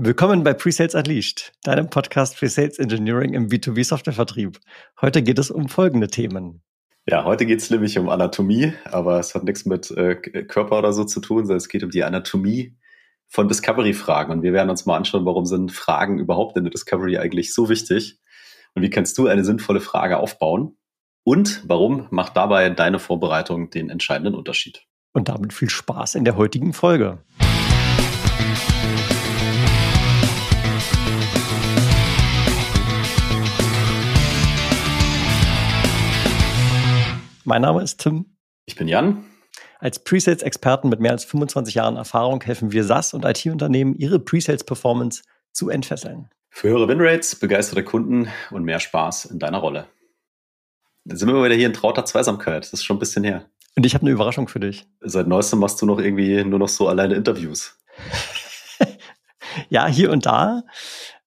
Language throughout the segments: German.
Willkommen bei Presales Unleashed, deinem Podcast für Sales Engineering im B2B Softwarevertrieb. Heute geht es um folgende Themen. Ja, heute geht es nämlich um Anatomie, aber es hat nichts mit äh, Körper oder so zu tun, sondern es geht um die Anatomie von Discovery-Fragen. Und wir werden uns mal anschauen, warum sind Fragen überhaupt in der Discovery eigentlich so wichtig? Und wie kannst du eine sinnvolle Frage aufbauen? Und warum macht dabei deine Vorbereitung den entscheidenden Unterschied? Und damit viel Spaß in der heutigen Folge. Mein Name ist Tim. Ich bin Jan. Als Presales-Experten mit mehr als 25 Jahren Erfahrung helfen wir SaaS und IT-Unternehmen, ihre Presales-Performance zu entfesseln. Für höhere Winrates, begeisterte Kunden und mehr Spaß in deiner Rolle. Dann sind wir wieder hier in trauter Zweisamkeit. Das ist schon ein bisschen her. Und ich habe eine Überraschung für dich. Seit neuestem machst du noch irgendwie nur noch so alleine Interviews. ja, hier und da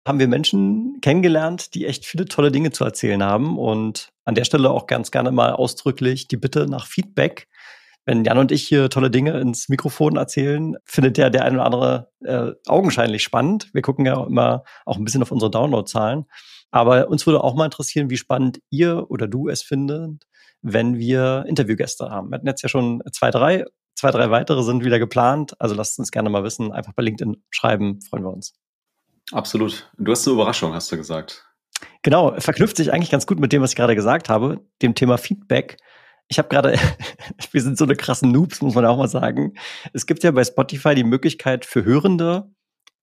haben wir Menschen kennengelernt, die echt viele tolle Dinge zu erzählen haben. Und an der Stelle auch ganz gerne mal ausdrücklich die Bitte nach Feedback. Wenn Jan und ich hier tolle Dinge ins Mikrofon erzählen, findet der der eine oder andere äh, augenscheinlich spannend. Wir gucken ja auch immer auch ein bisschen auf unsere Downloadzahlen. Aber uns würde auch mal interessieren, wie spannend ihr oder du es findet, wenn wir Interviewgäste haben. Wir hatten jetzt ja schon zwei, drei. Zwei, drei weitere sind wieder geplant. Also lasst uns gerne mal wissen. Einfach bei LinkedIn schreiben. Freuen wir uns. Absolut. Du hast eine Überraschung, hast du gesagt. Genau, verknüpft sich eigentlich ganz gut mit dem, was ich gerade gesagt habe, dem Thema Feedback. Ich habe gerade, wir sind so eine krassen Noobs, muss man auch mal sagen. Es gibt ja bei Spotify die Möglichkeit für Hörende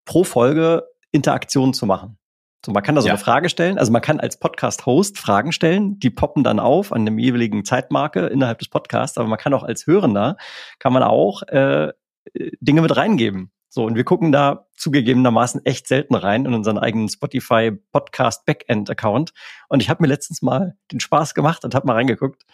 pro Folge Interaktionen zu machen. So, man kann da so ja. eine Frage stellen. Also man kann als Podcast-Host Fragen stellen, die poppen dann auf an dem jeweiligen Zeitmarke innerhalb des Podcasts. Aber man kann auch als Hörender kann man auch äh, Dinge mit reingeben. So, und wir gucken da zugegebenermaßen echt selten rein in unseren eigenen Spotify Podcast Backend Account. Und ich habe mir letztens mal den Spaß gemacht und habe mal reingeguckt.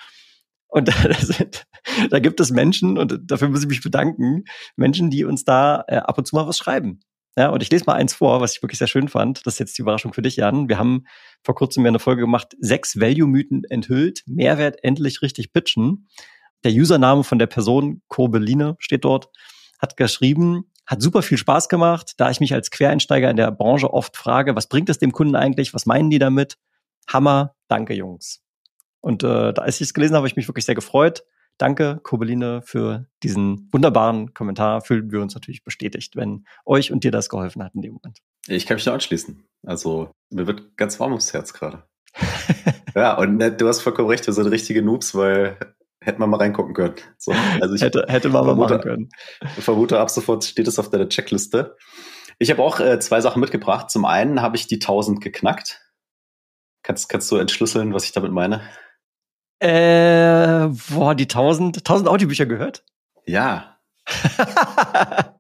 Und da, sind, da gibt es Menschen, und dafür muss ich mich bedanken, Menschen, die uns da äh, ab und zu mal was schreiben. Ja, und ich lese mal eins vor, was ich wirklich sehr schön fand. Das ist jetzt die Überraschung für dich, Jan. Wir haben vor kurzem ja eine Folge gemacht, sechs Value-Mythen enthüllt, Mehrwert endlich richtig pitchen. Der Username von der Person, Kurbeline, steht dort, hat geschrieben, hat super viel Spaß gemacht, da ich mich als Quereinsteiger in der Branche oft frage, was bringt es dem Kunden eigentlich, was meinen die damit? Hammer, danke Jungs. Und äh, da als ich es gelesen habe, habe ich mich wirklich sehr gefreut. Danke, Kobeline, für diesen wunderbaren Kommentar. Fühlen wir uns natürlich bestätigt, wenn euch und dir das geholfen hat in dem Moment. Ich kann mich nur anschließen. Also, mir wird ganz warm ums Herz gerade. ja, und ne, du hast vollkommen recht, wir sind richtige Noobs, weil hätte man mal reingucken können. So, also ich hätte, hätte man vermute, mal machen können. Ich vermute, ab sofort steht es auf deiner Checkliste. Ich habe auch äh, zwei Sachen mitgebracht. Zum einen habe ich die 1000 geknackt. Kannst, kannst du entschlüsseln, was ich damit meine? Äh, boah, die 1000, 1000 Audiobücher gehört? Ja.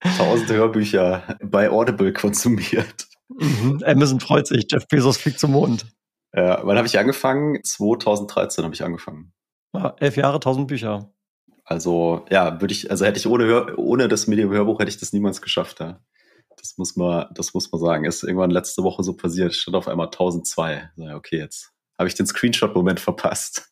1000 Hörbücher bei Audible konsumiert. Mhm. Amazon freut sich, Jeff Bezos fliegt zum Mond. Ja, wann habe ich angefangen? 2013 habe ich angefangen. Ja, elf Jahre, tausend Bücher. Also, ja, würde ich, also hätte ich ohne, ohne das Medium-Hörbuch hätte ich das niemals geschafft, ja. Das muss man, das muss man sagen. Ist irgendwann letzte Woche so passiert. Stand auf einmal 1002. Okay, jetzt habe ich den Screenshot-Moment verpasst.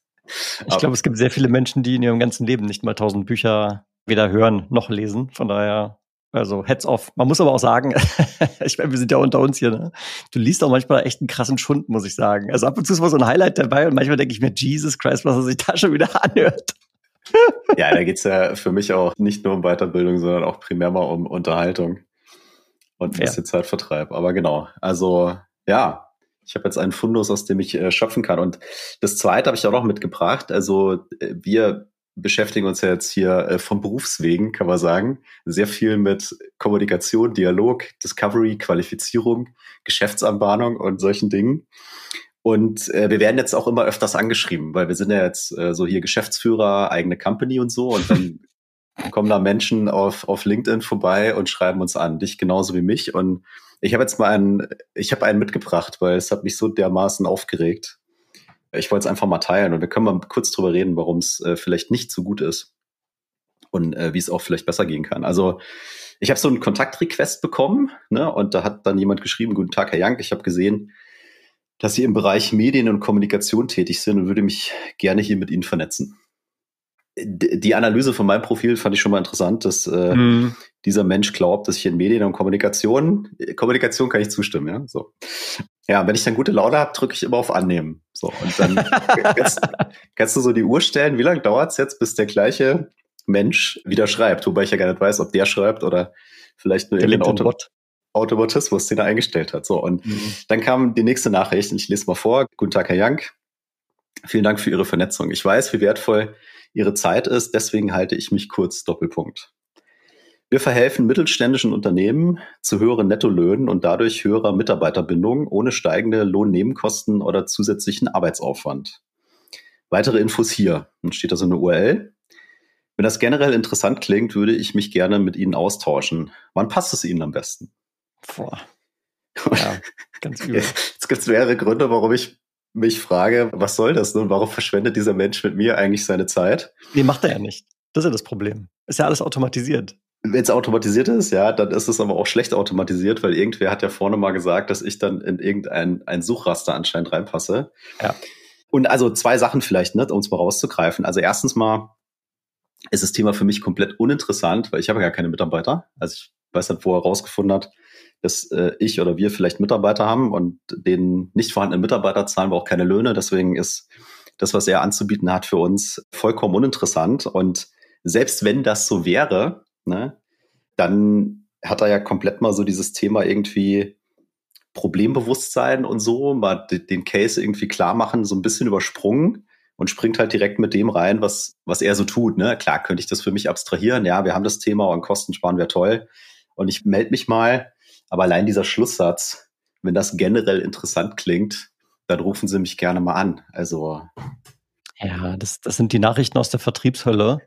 Ich glaube, es gibt sehr viele Menschen, die in ihrem ganzen Leben nicht mal 1000 Bücher weder hören noch lesen. Von daher also heads off. Man muss aber auch sagen, ich meine, wir sind ja unter uns hier, ne? Du liest auch manchmal echt einen krassen Schund, muss ich sagen. Also ab und zu ist mal so ein Highlight dabei und manchmal denke ich mir, Jesus Christ, was er sich da schon wieder anhört. ja, da geht's ja für mich auch nicht nur um Weiterbildung, sondern auch primär mal um Unterhaltung und ein bisschen ja. Zeitvertreib. Aber genau, also ja, ich habe jetzt einen Fundus, aus dem ich äh, schöpfen kann. Und das zweite habe ich auch noch mitgebracht. Also äh, wir beschäftigen uns ja jetzt hier äh, vom Berufswegen, kann man sagen, sehr viel mit Kommunikation, Dialog, Discovery, Qualifizierung, Geschäftsanbahnung und solchen Dingen. Und äh, wir werden jetzt auch immer öfters angeschrieben, weil wir sind ja jetzt äh, so hier Geschäftsführer, eigene Company und so. Und dann kommen da Menschen auf, auf LinkedIn vorbei und schreiben uns an, dich genauso wie mich. Und ich habe jetzt mal einen, ich habe einen mitgebracht, weil es hat mich so dermaßen aufgeregt ich wollte es einfach mal teilen und wir können mal kurz drüber reden, warum es äh, vielleicht nicht so gut ist und äh, wie es auch vielleicht besser gehen kann. Also ich habe so einen Kontaktrequest bekommen ne, und da hat dann jemand geschrieben, guten Tag, Herr Jank, ich habe gesehen, dass Sie im Bereich Medien und Kommunikation tätig sind und würde mich gerne hier mit Ihnen vernetzen. die Analyse von meinem Profil fand ich schon mal interessant, dass äh, mm. dieser Mensch glaubt, dass ich in Medien und Kommunikation, Kommunikation kann ich zustimmen, ja. So. Ja, wenn ich dann gute Laune habe, drücke ich immer auf Annehmen. So, und dann kannst, kannst, du so die Uhr stellen, wie lange dauert es jetzt, bis der gleiche Mensch wieder schreibt, wobei ich ja gar nicht weiß, ob der schreibt oder vielleicht nur der Auto Automatismus, den er eingestellt hat. So, und mhm. dann kam die nächste Nachricht, und ich lese mal vor. Guten Tag, Herr Jank. Vielen Dank für Ihre Vernetzung. Ich weiß, wie wertvoll Ihre Zeit ist, deswegen halte ich mich kurz Doppelpunkt. Wir verhelfen mittelständischen Unternehmen zu höheren Nettolöhnen und dadurch höherer Mitarbeiterbindung ohne steigende Lohnnebenkosten oder zusätzlichen Arbeitsaufwand. Weitere Infos hier. Dann steht da so eine URL. Wenn das generell interessant klingt, würde ich mich gerne mit Ihnen austauschen. Wann passt es Ihnen am besten? Boah. Ja, ganz übel. Jetzt gibt es mehrere Gründe, warum ich mich frage, was soll das nun? Warum verschwendet dieser Mensch mit mir eigentlich seine Zeit? Nee, macht er ja nicht. Das ist ja das Problem. Ist ja alles automatisiert. Wenn es automatisiert ist, ja, dann ist es aber auch schlecht automatisiert, weil irgendwer hat ja vorne mal gesagt, dass ich dann in irgendein ein Suchraster anscheinend reinpasse. Ja. Und also zwei Sachen vielleicht, ne, um es mal rauszugreifen. Also erstens mal ist das Thema für mich komplett uninteressant, weil ich habe gar keine Mitarbeiter. Also ich weiß nicht, wo er rausgefunden hat, dass äh, ich oder wir vielleicht Mitarbeiter haben und den nicht vorhandenen Mitarbeiter zahlen wir auch keine Löhne. Deswegen ist das, was er anzubieten hat, für uns vollkommen uninteressant. Und selbst wenn das so wäre, ne, dann hat er ja komplett mal so dieses Thema irgendwie Problembewusstsein und so, mal den Case irgendwie klar machen, so ein bisschen übersprungen und springt halt direkt mit dem rein, was, was er so tut. Ne? Klar könnte ich das für mich abstrahieren. Ja, wir haben das Thema und Kosten sparen wäre toll. Und ich melde mich mal aber allein dieser Schlusssatz, wenn das generell interessant klingt, dann rufen Sie mich gerne mal an. Also. Ja, das, das sind die Nachrichten aus der Vertriebshölle.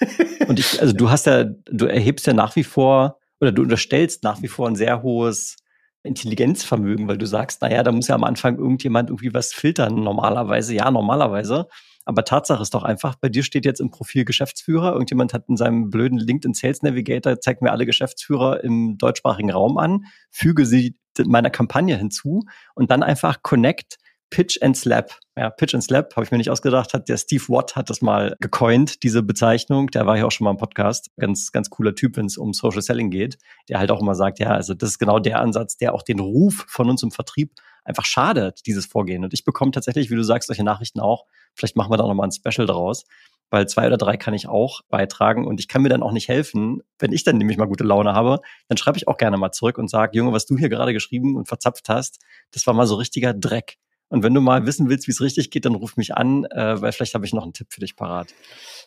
Und ich, also du hast ja, du erhebst ja nach wie vor oder du unterstellst nach wie vor ein sehr hohes Intelligenzvermögen, weil du sagst, naja, da muss ja am Anfang irgendjemand irgendwie was filtern. Normalerweise, ja, normalerweise. Aber Tatsache ist doch einfach, bei dir steht jetzt im Profil Geschäftsführer. Irgendjemand hat in seinem blöden LinkedIn Sales Navigator, zeigt mir alle Geschäftsführer im deutschsprachigen Raum an, füge sie meiner Kampagne hinzu und dann einfach connect Pitch and Slap. Ja, Pitch and Slap habe ich mir nicht ausgedacht, hat der Steve Watt hat das mal gecoint, diese Bezeichnung. Der war ja auch schon mal im Podcast. Ganz, ganz cooler Typ, wenn es um Social Selling geht. Der halt auch immer sagt, ja, also das ist genau der Ansatz, der auch den Ruf von uns im Vertrieb einfach schadet, dieses Vorgehen. Und ich bekomme tatsächlich, wie du sagst, solche Nachrichten auch. Vielleicht machen wir da nochmal ein Special draus, weil zwei oder drei kann ich auch beitragen und ich kann mir dann auch nicht helfen. Wenn ich dann nämlich mal gute Laune habe, dann schreibe ich auch gerne mal zurück und sage, Junge, was du hier gerade geschrieben und verzapft hast, das war mal so richtiger Dreck. Und wenn du mal wissen willst, wie es richtig geht, dann ruf mich an, äh, weil vielleicht habe ich noch einen Tipp für dich parat.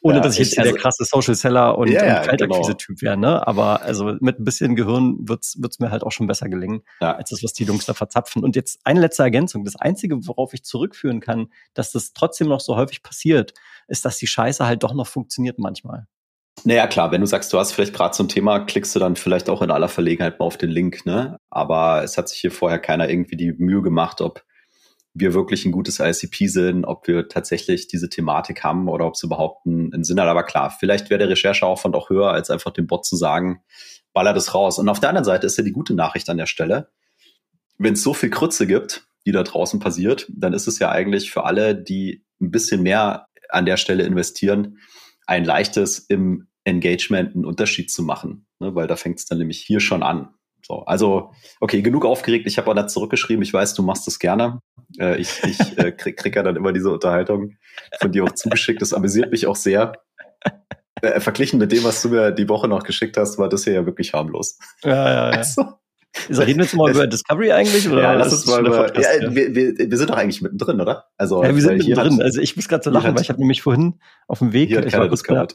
Ohne ja, dass ich jetzt also, der krasse Social Seller und, ja, und Kaltakquise-Typ genau. wäre, ne? Aber also mit ein bisschen Gehirn wird's wird's mir halt auch schon besser gelingen, ja. als das, was die Jungs da verzapfen. Und jetzt eine letzte Ergänzung. Das Einzige, worauf ich zurückführen kann, dass das trotzdem noch so häufig passiert, ist, dass die Scheiße halt doch noch funktioniert manchmal. Naja, klar, wenn du sagst, du hast vielleicht gerade zum Thema, klickst du dann vielleicht auch in aller Verlegenheit mal auf den Link, ne? Aber es hat sich hier vorher keiner irgendwie die Mühe gemacht, ob wir wirklich ein gutes ICP sind, ob wir tatsächlich diese Thematik haben oder ob es überhaupt einen, Sinn hat. Aber klar, vielleicht wäre der Rechercheaufwand auch höher, als einfach dem Bot zu sagen, baller das raus. Und auf der anderen Seite ist ja die gute Nachricht an der Stelle, wenn es so viel Krütze gibt, die da draußen passiert, dann ist es ja eigentlich für alle, die ein bisschen mehr an der Stelle investieren, ein leichtes im Engagement einen Unterschied zu machen. Ne? Weil da fängt es dann nämlich hier schon an. So, also, okay, genug aufgeregt. Ich habe auch da zurückgeschrieben. Ich weiß, du machst das gerne. Äh, ich ich äh, krieg, krieg ja dann immer diese Unterhaltung von dir auch zugeschickt. Das amüsiert mich auch sehr. Äh, verglichen mit dem, was du mir die Woche noch geschickt hast, war das hier ja wirklich harmlos. Ja, ja, ja. Also, reden wir jetzt mal über Discovery eigentlich? Oder ja, lass uns mal über. Podcast, ja, wir, wir, wir sind doch eigentlich mittendrin, oder? Also, ja, wir sind mittendrin. Also ich muss gerade so lachen, weil ich habe nämlich vorhin auf dem Weg. Ich war, kurz bei,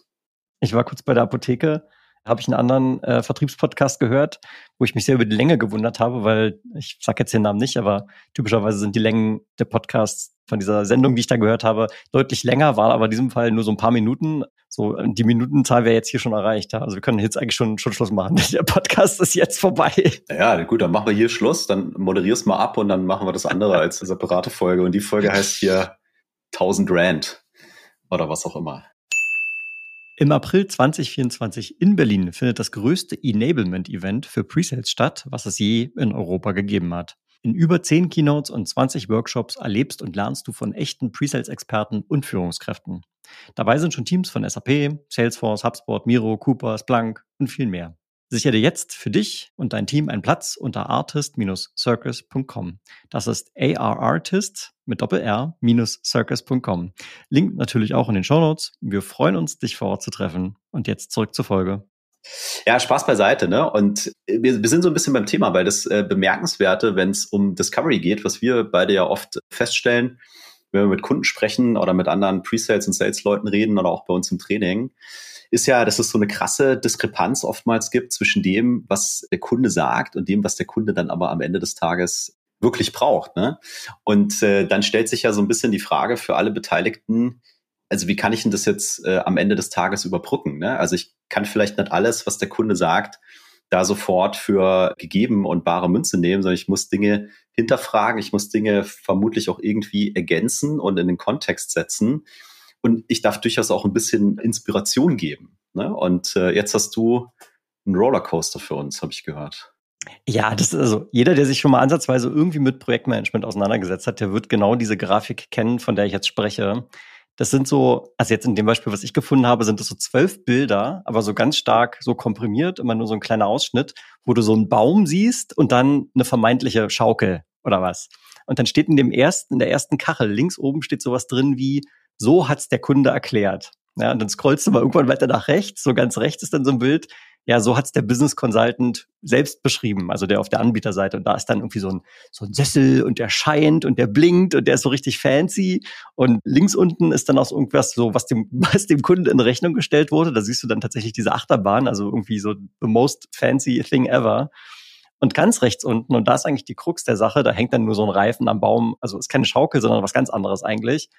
ich war kurz bei der Apotheke habe ich einen anderen äh, Vertriebspodcast gehört, wo ich mich sehr über die Länge gewundert habe, weil ich sage jetzt den Namen nicht, aber typischerweise sind die Längen der Podcasts von dieser Sendung, die ich da gehört habe, deutlich länger, war aber in diesem Fall nur so ein paar Minuten. So, die Minutenzahl wäre jetzt hier schon erreicht. Ja? Also wir können jetzt eigentlich schon, schon Schluss machen. Der Podcast ist jetzt vorbei. Ja, gut, dann machen wir hier Schluss, dann moderierst mal ab und dann machen wir das andere als separate Folge. Und die Folge heißt hier 1000 Rand oder was auch immer. Im April 2024 in Berlin findet das größte Enablement-Event für Presales statt, was es je in Europa gegeben hat. In über 10 Keynotes und 20 Workshops erlebst und lernst du von echten Presales-Experten und Führungskräften. Dabei sind schon Teams von SAP, Salesforce, HubSpot, Miro, Cooper, Splunk und viel mehr. Sichere jetzt für dich und dein Team einen Platz unter artist-circus.com. Das ist arartist mit doppel-r-circus.com. Link natürlich auch in den Show Notes. Wir freuen uns, dich vor Ort zu treffen. Und jetzt zurück zur Folge. Ja, Spaß beiseite, ne? Und wir, wir sind so ein bisschen beim Thema, weil das äh, Bemerkenswerte, wenn es um Discovery geht, was wir beide ja oft feststellen, wenn wir mit Kunden sprechen oder mit anderen Pre-Sales und Sales-Leuten reden oder auch bei uns im Training, ist ja, dass es so eine krasse Diskrepanz oftmals gibt zwischen dem, was der Kunde sagt und dem, was der Kunde dann aber am Ende des Tages wirklich braucht. Ne? Und äh, dann stellt sich ja so ein bisschen die Frage für alle Beteiligten, also wie kann ich denn das jetzt äh, am Ende des Tages überbrücken? Ne? Also ich kann vielleicht nicht alles, was der Kunde sagt, da sofort für gegeben und bare Münze nehmen, sondern ich muss Dinge hinterfragen, ich muss Dinge vermutlich auch irgendwie ergänzen und in den Kontext setzen. Und ich darf durchaus auch ein bisschen Inspiration geben. Ne? Und äh, jetzt hast du einen Rollercoaster für uns, habe ich gehört. Ja, das ist also jeder, der sich schon mal ansatzweise irgendwie mit Projektmanagement auseinandergesetzt hat, der wird genau diese Grafik kennen, von der ich jetzt spreche. Das sind so, also jetzt in dem Beispiel, was ich gefunden habe, sind das so zwölf Bilder, aber so ganz stark so komprimiert, immer nur so ein kleiner Ausschnitt, wo du so einen Baum siehst und dann eine vermeintliche Schaukel oder was. Und dann steht in dem ersten, in der ersten Kachel links oben steht sowas drin wie, so hat's der Kunde erklärt. Ja, und dann scrollst du mal irgendwann weiter nach rechts, so ganz rechts ist dann so ein Bild, ja, so hat's der Business Consultant selbst beschrieben, also der auf der Anbieterseite. Und da ist dann irgendwie so ein, so ein Sessel und der scheint und der blinkt und der ist so richtig fancy. Und links unten ist dann auch so irgendwas so, was dem, was dem Kunden in Rechnung gestellt wurde. Da siehst du dann tatsächlich diese Achterbahn, also irgendwie so the most fancy thing ever. Und ganz rechts unten, und da ist eigentlich die Krux der Sache, da hängt dann nur so ein Reifen am Baum, also ist keine Schaukel, sondern was ganz anderes eigentlich.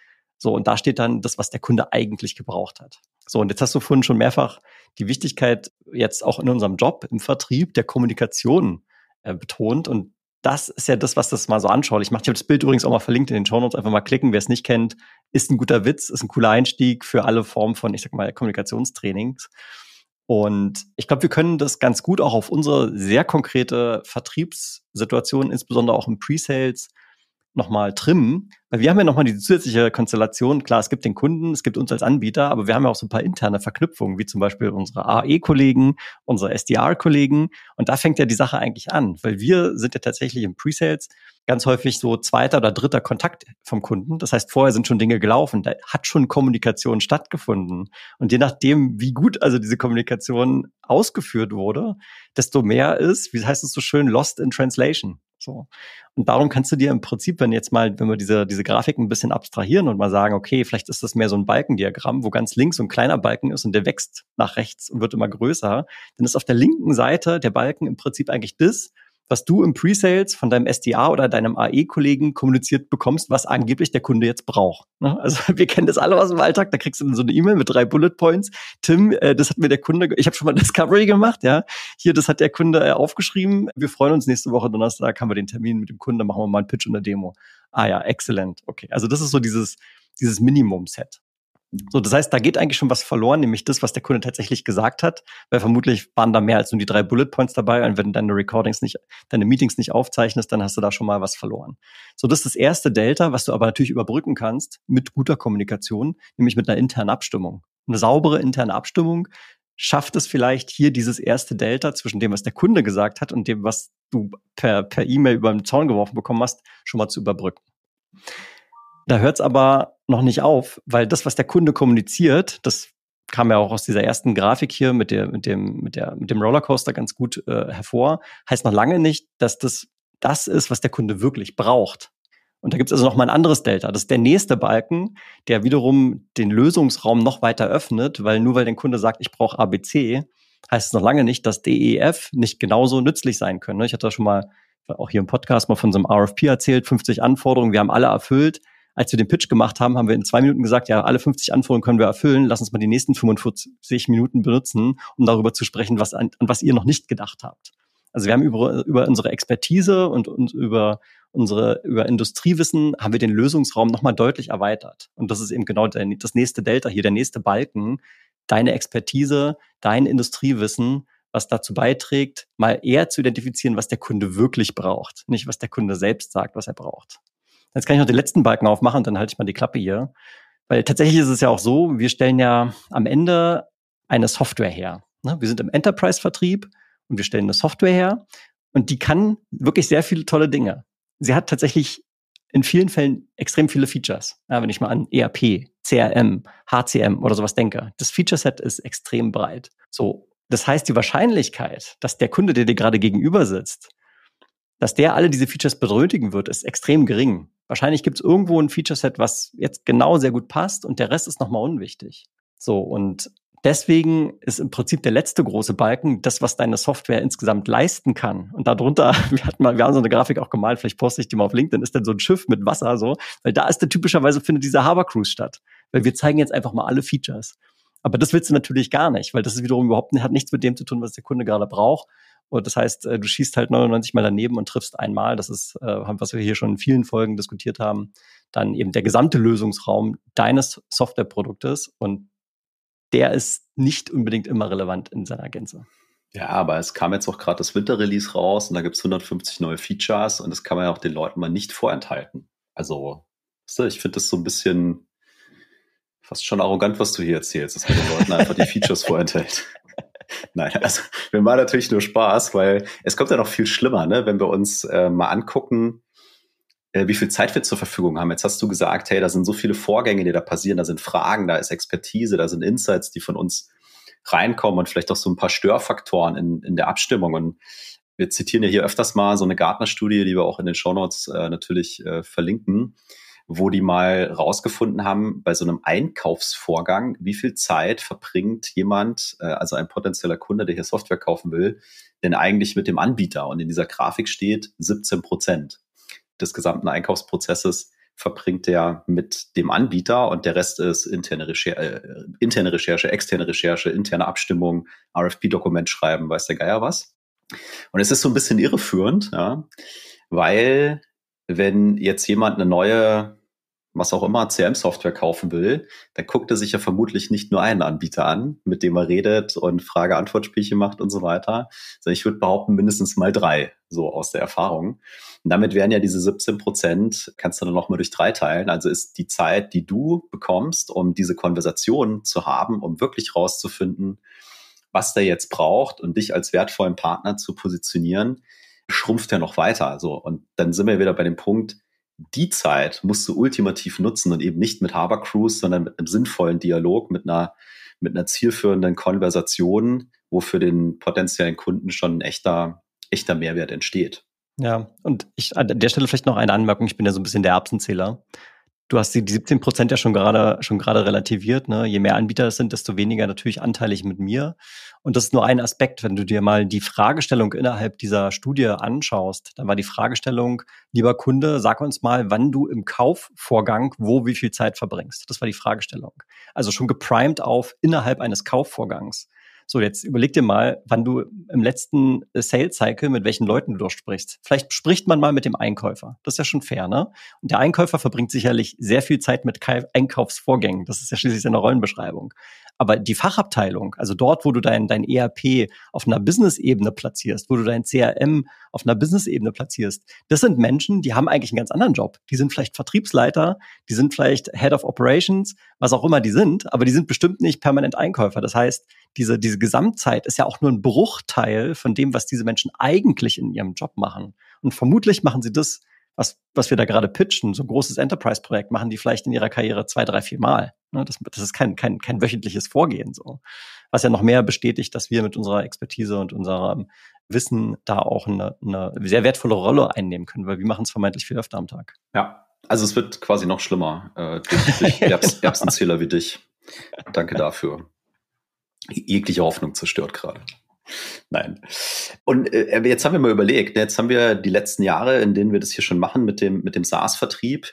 So, und da steht dann das, was der Kunde eigentlich gebraucht hat. So, und jetzt hast du vorhin schon mehrfach die Wichtigkeit jetzt auch in unserem Job im Vertrieb der Kommunikation äh, betont. Und das ist ja das, was das mal so anschaulich macht. Ich habe das Bild übrigens auch mal verlinkt in den Show Notes. Einfach mal klicken, wer es nicht kennt. Ist ein guter Witz, ist ein cooler Einstieg für alle Formen von, ich sag mal, Kommunikationstrainings. Und ich glaube, wir können das ganz gut auch auf unsere sehr konkrete Vertriebssituation, insbesondere auch im Pre-Sales, nochmal trimmen. Weil wir haben ja nochmal die zusätzliche Konstellation. Klar, es gibt den Kunden, es gibt uns als Anbieter, aber wir haben ja auch so ein paar interne Verknüpfungen, wie zum Beispiel unsere AE-Kollegen, unsere SDR-Kollegen. Und da fängt ja die Sache eigentlich an, weil wir sind ja tatsächlich im Pre-Sales ganz häufig so zweiter oder dritter Kontakt vom Kunden. Das heißt, vorher sind schon Dinge gelaufen, da hat schon Kommunikation stattgefunden. Und je nachdem, wie gut also diese Kommunikation ausgeführt wurde, desto mehr ist, wie heißt es so schön, lost in translation. So. Und darum kannst du dir im Prinzip, wenn jetzt mal, wenn wir diese, diese Grafik ein bisschen abstrahieren und mal sagen, okay, vielleicht ist das mehr so ein Balkendiagramm, wo ganz links so ein kleiner Balken ist und der wächst nach rechts und wird immer größer, dann ist auf der linken Seite der Balken im Prinzip eigentlich das, was du im Pre-Sales von deinem SDA oder deinem AE-Kollegen kommuniziert bekommst, was angeblich der Kunde jetzt braucht. Ne? Also wir kennen das alle aus dem Alltag, da kriegst du dann so eine E-Mail mit drei Bullet Points. Tim, äh, das hat mir der Kunde, ich habe schon mal Discovery gemacht, ja. Hier, das hat der Kunde äh, aufgeschrieben. Wir freuen uns nächste Woche Donnerstag, haben wir den Termin mit dem Kunden, machen wir mal einen Pitch und eine Demo. Ah ja, excellent. Okay, also das ist so dieses, dieses Minimum-Set. So, das heißt, da geht eigentlich schon was verloren, nämlich das, was der Kunde tatsächlich gesagt hat, weil vermutlich waren da mehr als nur die drei Bullet Points dabei und wenn deine Recordings nicht, deine Meetings nicht aufzeichnest, dann hast du da schon mal was verloren. So, das ist das erste Delta, was du aber natürlich überbrücken kannst mit guter Kommunikation, nämlich mit einer internen Abstimmung. Eine saubere interne Abstimmung schafft es vielleicht hier dieses erste Delta zwischen dem, was der Kunde gesagt hat und dem, was du per, per E-Mail über den Zaun geworfen bekommen hast, schon mal zu überbrücken. Da hört es aber noch nicht auf, weil das, was der Kunde kommuniziert, das kam ja auch aus dieser ersten Grafik hier mit, der, mit, dem, mit, der, mit dem Rollercoaster ganz gut äh, hervor, heißt noch lange nicht, dass das das ist, was der Kunde wirklich braucht. Und da gibt es also noch mal ein anderes Delta. Das ist der nächste Balken, der wiederum den Lösungsraum noch weiter öffnet, weil nur weil der Kunde sagt, ich brauche ABC, heißt es noch lange nicht, dass DEF nicht genauso nützlich sein können. Ich hatte schon mal auch hier im Podcast mal von so einem RFP erzählt, 50 Anforderungen, wir haben alle erfüllt als wir den Pitch gemacht haben, haben wir in zwei Minuten gesagt, ja, alle 50 Anforderungen können wir erfüllen. Lass uns mal die nächsten 45 Minuten benutzen, um darüber zu sprechen, was an, an was ihr noch nicht gedacht habt. Also wir haben über, über unsere Expertise und, und über unsere über Industriewissen haben wir den Lösungsraum nochmal deutlich erweitert. Und das ist eben genau der, das nächste Delta hier, der nächste Balken. Deine Expertise, dein Industriewissen was dazu beiträgt, mal eher zu identifizieren, was der Kunde wirklich braucht, nicht was der Kunde selbst sagt, was er braucht. Jetzt kann ich noch den letzten Balken aufmachen, dann halte ich mal die Klappe hier. Weil tatsächlich ist es ja auch so, wir stellen ja am Ende eine Software her. Ne? Wir sind im Enterprise-Vertrieb und wir stellen eine Software her und die kann wirklich sehr viele tolle Dinge. Sie hat tatsächlich in vielen Fällen extrem viele Features. Ja, wenn ich mal an ERP, CRM, HCM oder sowas denke. Das Feature-Set ist extrem breit. So. Das heißt, die Wahrscheinlichkeit, dass der Kunde, der dir gerade gegenüber sitzt, dass der alle diese Features benötigen wird, ist extrem gering. Wahrscheinlich gibt es irgendwo ein Feature-Set, was jetzt genau sehr gut passt und der Rest ist nochmal unwichtig. So, und Deswegen ist im Prinzip der letzte große Balken das, was deine Software insgesamt leisten kann. Und darunter, wir hatten mal, wir haben so eine Grafik auch gemalt, vielleicht poste ich die mal auf LinkedIn, ist dann so ein Schiff mit Wasser so, weil da ist der typischerweise findet dieser Harbor Cruise statt. Weil wir zeigen jetzt einfach mal alle Features. Aber das willst du natürlich gar nicht, weil das ist wiederum überhaupt hat nichts mit dem zu tun, was der Kunde gerade braucht. Und das heißt, äh, du schießt halt 99 Mal daneben und triffst einmal. Das ist, äh, was wir hier schon in vielen Folgen diskutiert haben, dann eben der gesamte Lösungsraum deines Softwareproduktes. Und der ist nicht unbedingt immer relevant in seiner Gänze. Ja, aber es kam jetzt auch gerade das Winterrelease raus und da gibt es 150 neue Features und das kann man ja auch den Leuten mal nicht vorenthalten. Also, ich finde das so ein bisschen fast schon arrogant, was du hier erzählst, dass man den Leuten einfach die Features vorenthält. Nein, also wir machen natürlich nur Spaß, weil es kommt ja noch viel schlimmer, ne? wenn wir uns äh, mal angucken, äh, wie viel Zeit wir zur Verfügung haben. Jetzt hast du gesagt, hey, da sind so viele Vorgänge, die da passieren, da sind Fragen, da ist Expertise, da sind Insights, die von uns reinkommen und vielleicht auch so ein paar Störfaktoren in, in der Abstimmung. Und wir zitieren ja hier öfters mal so eine Gartner-Studie, die wir auch in den Shownotes äh, natürlich äh, verlinken, wo die mal rausgefunden haben, bei so einem Einkaufsvorgang, wie viel Zeit verbringt jemand, äh, also ein potenzieller Kunde, der hier Software kaufen will, denn eigentlich mit dem Anbieter. Und in dieser Grafik steht 17 Prozent des gesamten Einkaufsprozesses verbringt er mit dem Anbieter und der Rest ist interne, Recher äh, interne Recherche, externe Recherche, interne Abstimmung, RFP-Dokument schreiben, weiß der Geier was. Und es ist so ein bisschen irreführend, ja, weil wenn jetzt jemand eine neue was auch immer CM-Software kaufen will, dann guckt er sich ja vermutlich nicht nur einen Anbieter an, mit dem er redet und Frage-Antwort-Spielchen macht und so weiter, sondern ich würde behaupten, mindestens mal drei, so aus der Erfahrung. Und damit wären ja diese 17 Prozent, kannst du dann nochmal durch drei teilen. Also ist die Zeit, die du bekommst, um diese Konversation zu haben, um wirklich rauszufinden, was der jetzt braucht und dich als wertvollen Partner zu positionieren, schrumpft ja noch weiter. So. Und dann sind wir wieder bei dem Punkt, die Zeit musst du ultimativ nutzen und eben nicht mit Cruise, sondern mit einem sinnvollen Dialog, mit einer, mit einer zielführenden Konversation, wo für den potenziellen Kunden schon ein echter, echter Mehrwert entsteht. Ja, und ich an der Stelle vielleicht noch eine Anmerkung. Ich bin ja so ein bisschen der Erbsenzähler. Du hast die, die 17 Prozent ja schon gerade schon gerade relativiert. Ne? Je mehr Anbieter es sind, desto weniger natürlich anteilig mit mir. Und das ist nur ein Aspekt. Wenn du dir mal die Fragestellung innerhalb dieser Studie anschaust, dann war die Fragestellung, lieber Kunde, sag uns mal, wann du im Kaufvorgang wo wie viel Zeit verbringst. Das war die Fragestellung. Also schon geprimed auf innerhalb eines Kaufvorgangs. So, jetzt überleg dir mal, wann du im letzten Sales Cycle mit welchen Leuten du durchsprichst. Vielleicht spricht man mal mit dem Einkäufer. Das ist ja schon fair, ne? Und der Einkäufer verbringt sicherlich sehr viel Zeit mit Einkaufsvorgängen. Das ist ja schließlich seine Rollenbeschreibung. Aber die Fachabteilung, also dort, wo du dein, dein ERP auf einer Business-Ebene platzierst, wo du dein CRM auf einer Business-Ebene platzierst, das sind Menschen, die haben eigentlich einen ganz anderen Job. Die sind vielleicht Vertriebsleiter, die sind vielleicht Head of Operations, was auch immer die sind, aber die sind bestimmt nicht permanent Einkäufer. Das heißt, diese, diese Gesamtzeit ist ja auch nur ein Bruchteil von dem, was diese Menschen eigentlich in ihrem Job machen. Und vermutlich machen sie das, was, was wir da gerade pitchen, so ein großes Enterprise-Projekt, machen die vielleicht in ihrer Karriere zwei, drei, vier Mal. Ne, das, das ist kein, kein, kein wöchentliches Vorgehen so. Was ja noch mehr bestätigt, dass wir mit unserer Expertise und unserem Wissen da auch eine, eine sehr wertvolle Rolle einnehmen können, weil wir machen es vermeintlich viel öfter am Tag. Ja, also es wird quasi noch schlimmer äh, durch, durch Erbs, Erbsenzähler wie dich. Danke dafür. Jegliche Hoffnung zerstört gerade. Nein. Und äh, jetzt haben wir mal überlegt, jetzt haben wir die letzten Jahre, in denen wir das hier schon machen mit dem, mit dem SaaS-Vertrieb,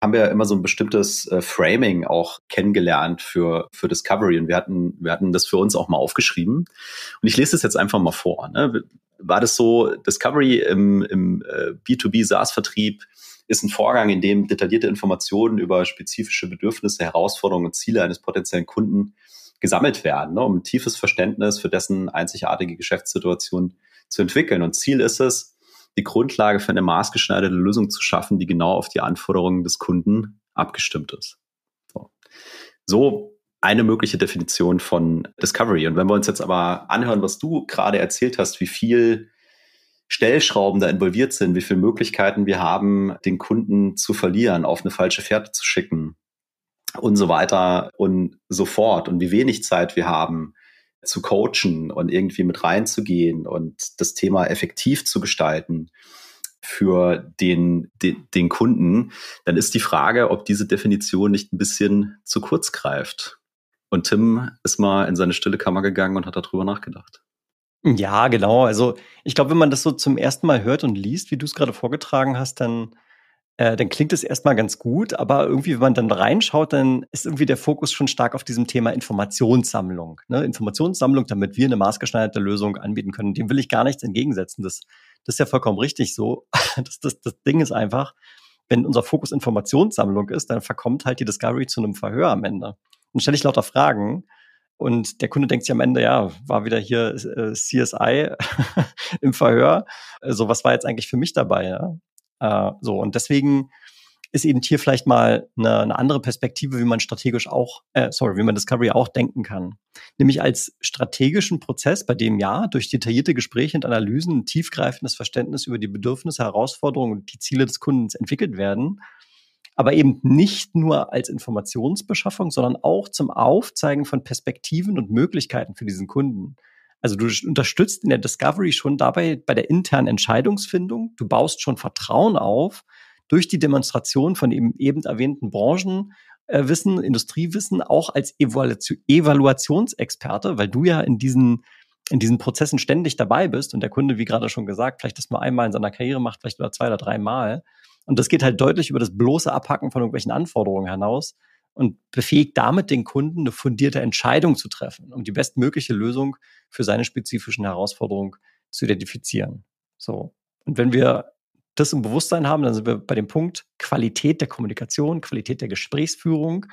haben wir immer so ein bestimmtes äh, Framing auch kennengelernt für, für Discovery. Und wir hatten, wir hatten das für uns auch mal aufgeschrieben. Und ich lese das jetzt einfach mal vor. Ne? War das so, Discovery im, im äh, B2B SaaS-Vertrieb ist ein Vorgang, in dem detaillierte Informationen über spezifische Bedürfnisse, Herausforderungen und Ziele eines potenziellen Kunden gesammelt werden, ne, um ein tiefes Verständnis für dessen einzigartige Geschäftssituation zu entwickeln. Und Ziel ist es, die Grundlage für eine maßgeschneiderte Lösung zu schaffen, die genau auf die Anforderungen des Kunden abgestimmt ist. So, so eine mögliche Definition von Discovery. Und wenn wir uns jetzt aber anhören, was du gerade erzählt hast, wie viel Stellschrauben da involviert sind, wie viele Möglichkeiten wir haben, den Kunden zu verlieren, auf eine falsche Fährte zu schicken und so weiter und so fort und wie wenig Zeit wir haben zu coachen und irgendwie mit reinzugehen und das Thema effektiv zu gestalten für den, den, den Kunden, dann ist die Frage, ob diese Definition nicht ein bisschen zu kurz greift. Und Tim ist mal in seine stille Kammer gegangen und hat darüber nachgedacht. Ja, genau. Also ich glaube, wenn man das so zum ersten Mal hört und liest, wie du es gerade vorgetragen hast, dann, äh, dann klingt es erstmal ganz gut. Aber irgendwie, wenn man dann reinschaut, dann ist irgendwie der Fokus schon stark auf diesem Thema Informationssammlung. Ne? Informationssammlung, damit wir eine maßgeschneiderte Lösung anbieten können. Dem will ich gar nichts entgegensetzen. Das, das ist ja vollkommen richtig so. Das, das, das Ding ist einfach, wenn unser Fokus Informationssammlung ist, dann verkommt halt die Discovery zu einem Verhör am Ende dann stelle ich lauter Fragen. Und der Kunde denkt sich am Ende, ja, war wieder hier äh, CSI im Verhör. So, also, was war jetzt eigentlich für mich dabei? Ja? Äh, so, und deswegen ist eben hier vielleicht mal eine, eine andere Perspektive, wie man strategisch auch, äh, sorry, wie man Discovery auch denken kann. Nämlich als strategischen Prozess, bei dem ja durch detaillierte Gespräche und Analysen ein tiefgreifendes Verständnis über die Bedürfnisse, Herausforderungen und die Ziele des Kundens entwickelt werden aber eben nicht nur als Informationsbeschaffung, sondern auch zum Aufzeigen von Perspektiven und Möglichkeiten für diesen Kunden. Also du unterstützt in der Discovery schon dabei bei der internen Entscheidungsfindung. Du baust schon Vertrauen auf durch die Demonstration von eben, eben erwähnten Branchenwissen, äh, Industriewissen, auch als Evaluation, Evaluationsexperte, weil du ja in diesen in diesen Prozessen ständig dabei bist und der Kunde, wie gerade schon gesagt, vielleicht das nur einmal in seiner Karriere macht, vielleicht oder zwei oder dreimal. Und das geht halt deutlich über das bloße Abhacken von irgendwelchen Anforderungen hinaus und befähigt damit den Kunden, eine fundierte Entscheidung zu treffen, um die bestmögliche Lösung für seine spezifischen Herausforderungen zu identifizieren. So. Und wenn wir das im Bewusstsein haben, dann sind wir bei dem Punkt Qualität der Kommunikation, Qualität der Gesprächsführung.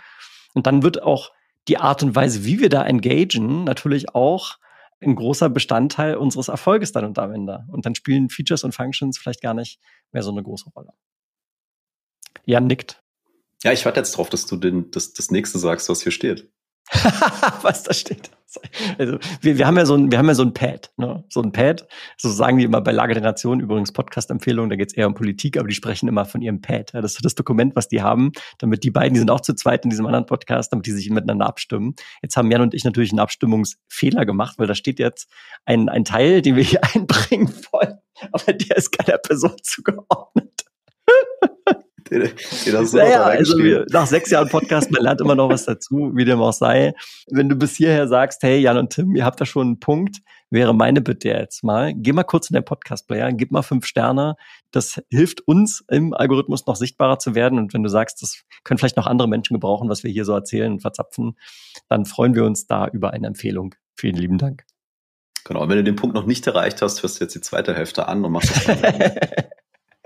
Und dann wird auch die Art und Weise, wie wir da engagen, natürlich auch ein großer Bestandteil unseres Erfolges dann und am Ende. Und dann spielen Features und Functions vielleicht gar nicht mehr so eine große Rolle. Jan nickt. Ja, ich warte jetzt drauf, dass du den, das, das nächste sagst, was hier steht. was da steht. Also wir, wir haben ja so ein, wir haben ja so ein Pad, ne? So ein Pad. So sagen die immer bei Lagergeneration, übrigens Podcast-Empfehlungen, da geht es eher um Politik, aber die sprechen immer von ihrem Pad. Ja, das ist das Dokument, was die haben, damit die beiden, die sind auch zu zweit in diesem anderen Podcast, damit die sich miteinander abstimmen. Jetzt haben Jan und ich natürlich einen Abstimmungsfehler gemacht, weil da steht jetzt ein, ein Teil, den wir hier einbringen wollen, aber der ist keiner Person zugeordnet den, den hast du naja, also nach sechs Jahren Podcast, man lernt immer noch was dazu, wie dem auch sei. Wenn du bis hierher sagst, hey Jan und Tim, ihr habt da schon einen Punkt, wäre meine Bitte jetzt mal, geh mal kurz in den Podcast-Player, gib mal fünf Sterne. Das hilft uns im Algorithmus noch sichtbarer zu werden. Und wenn du sagst, das können vielleicht noch andere Menschen gebrauchen, was wir hier so erzählen und verzapfen, dann freuen wir uns da über eine Empfehlung. Vielen lieben Dank. Genau, und wenn du den Punkt noch nicht erreicht hast, hörst du jetzt die zweite Hälfte an und machst das.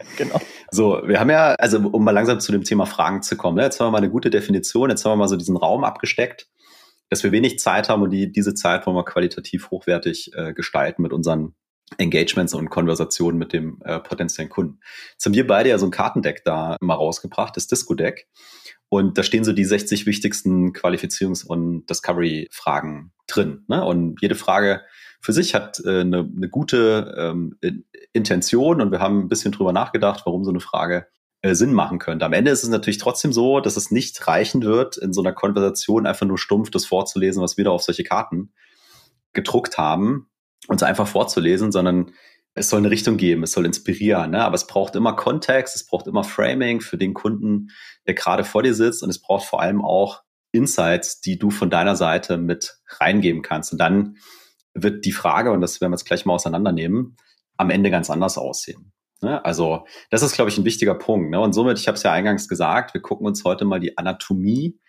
genau. So, wir haben ja, also um mal langsam zu dem Thema Fragen zu kommen, ne? jetzt haben wir mal eine gute Definition, jetzt haben wir mal so diesen Raum abgesteckt, dass wir wenig Zeit haben und die, diese Zeit wollen wir qualitativ hochwertig äh, gestalten mit unseren Engagements und Konversationen mit dem äh, potenziellen Kunden. Jetzt haben wir beide ja so ein Kartendeck da mal rausgebracht, das Disco-Deck. Und da stehen so die 60 wichtigsten Qualifizierungs- und Discovery-Fragen drin. Ne? Und jede Frage für sich hat äh, eine, eine gute ähm, Intention und wir haben ein bisschen drüber nachgedacht, warum so eine Frage äh, Sinn machen könnte. Am Ende ist es natürlich trotzdem so, dass es nicht reichen wird, in so einer Konversation einfach nur stumpf das vorzulesen, was wir da auf solche Karten gedruckt haben, uns einfach vorzulesen, sondern es soll eine Richtung geben, es soll inspirieren, ne? aber es braucht immer Kontext, es braucht immer Framing für den Kunden, der gerade vor dir sitzt und es braucht vor allem auch Insights, die du von deiner Seite mit reingeben kannst. Und dann wird die Frage, und das werden wir jetzt gleich mal auseinandernehmen, am Ende ganz anders aussehen. Ne? Also das ist, glaube ich, ein wichtiger Punkt. Ne? Und somit, ich habe es ja eingangs gesagt, wir gucken uns heute mal die Anatomie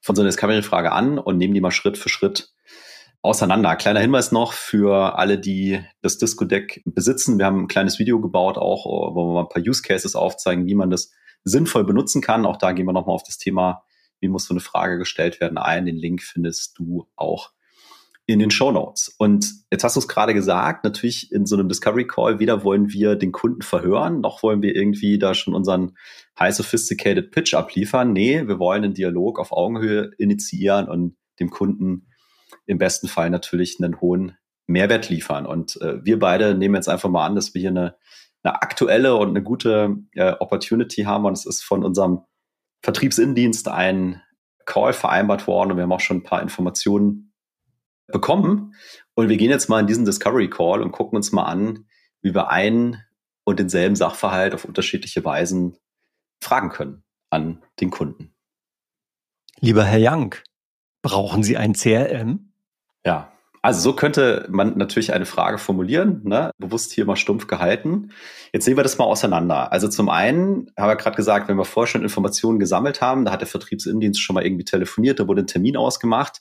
von so einer Discovery-Frage an und nehmen die mal Schritt für Schritt auseinander. Kleiner Hinweis noch für alle, die das Disco-Deck besitzen. Wir haben ein kleines Video gebaut, auch wo wir mal ein paar Use Cases aufzeigen, wie man das sinnvoll benutzen kann. Auch da gehen wir nochmal auf das Thema wie muss so eine Frage gestellt werden, ein. Den Link findest du auch in den Show Notes. Und jetzt hast du es gerade gesagt, natürlich in so einem Discovery Call, weder wollen wir den Kunden verhören, noch wollen wir irgendwie da schon unseren high sophisticated Pitch abliefern. Nee, wir wollen einen Dialog auf Augenhöhe initiieren und dem Kunden im besten Fall natürlich einen hohen Mehrwert liefern. Und äh, wir beide nehmen jetzt einfach mal an, dass wir hier eine, eine aktuelle und eine gute äh, Opportunity haben. Und es ist von unserem Vertriebsinnendienst ein Call vereinbart worden und wir haben auch schon ein paar Informationen bekommen. Und wir gehen jetzt mal in diesen Discovery Call und gucken uns mal an, wie wir einen und denselben Sachverhalt auf unterschiedliche Weisen fragen können an den Kunden. Lieber Herr Young, brauchen Sie ein CRM? Ja, also so könnte man natürlich eine Frage formulieren, ne? bewusst hier mal stumpf gehalten. Jetzt sehen wir das mal auseinander. Also zum einen haben wir gerade gesagt, wenn wir vorher schon Informationen gesammelt haben, da hat der Vertriebsindienst schon mal irgendwie telefoniert, da wurde ein Termin ausgemacht,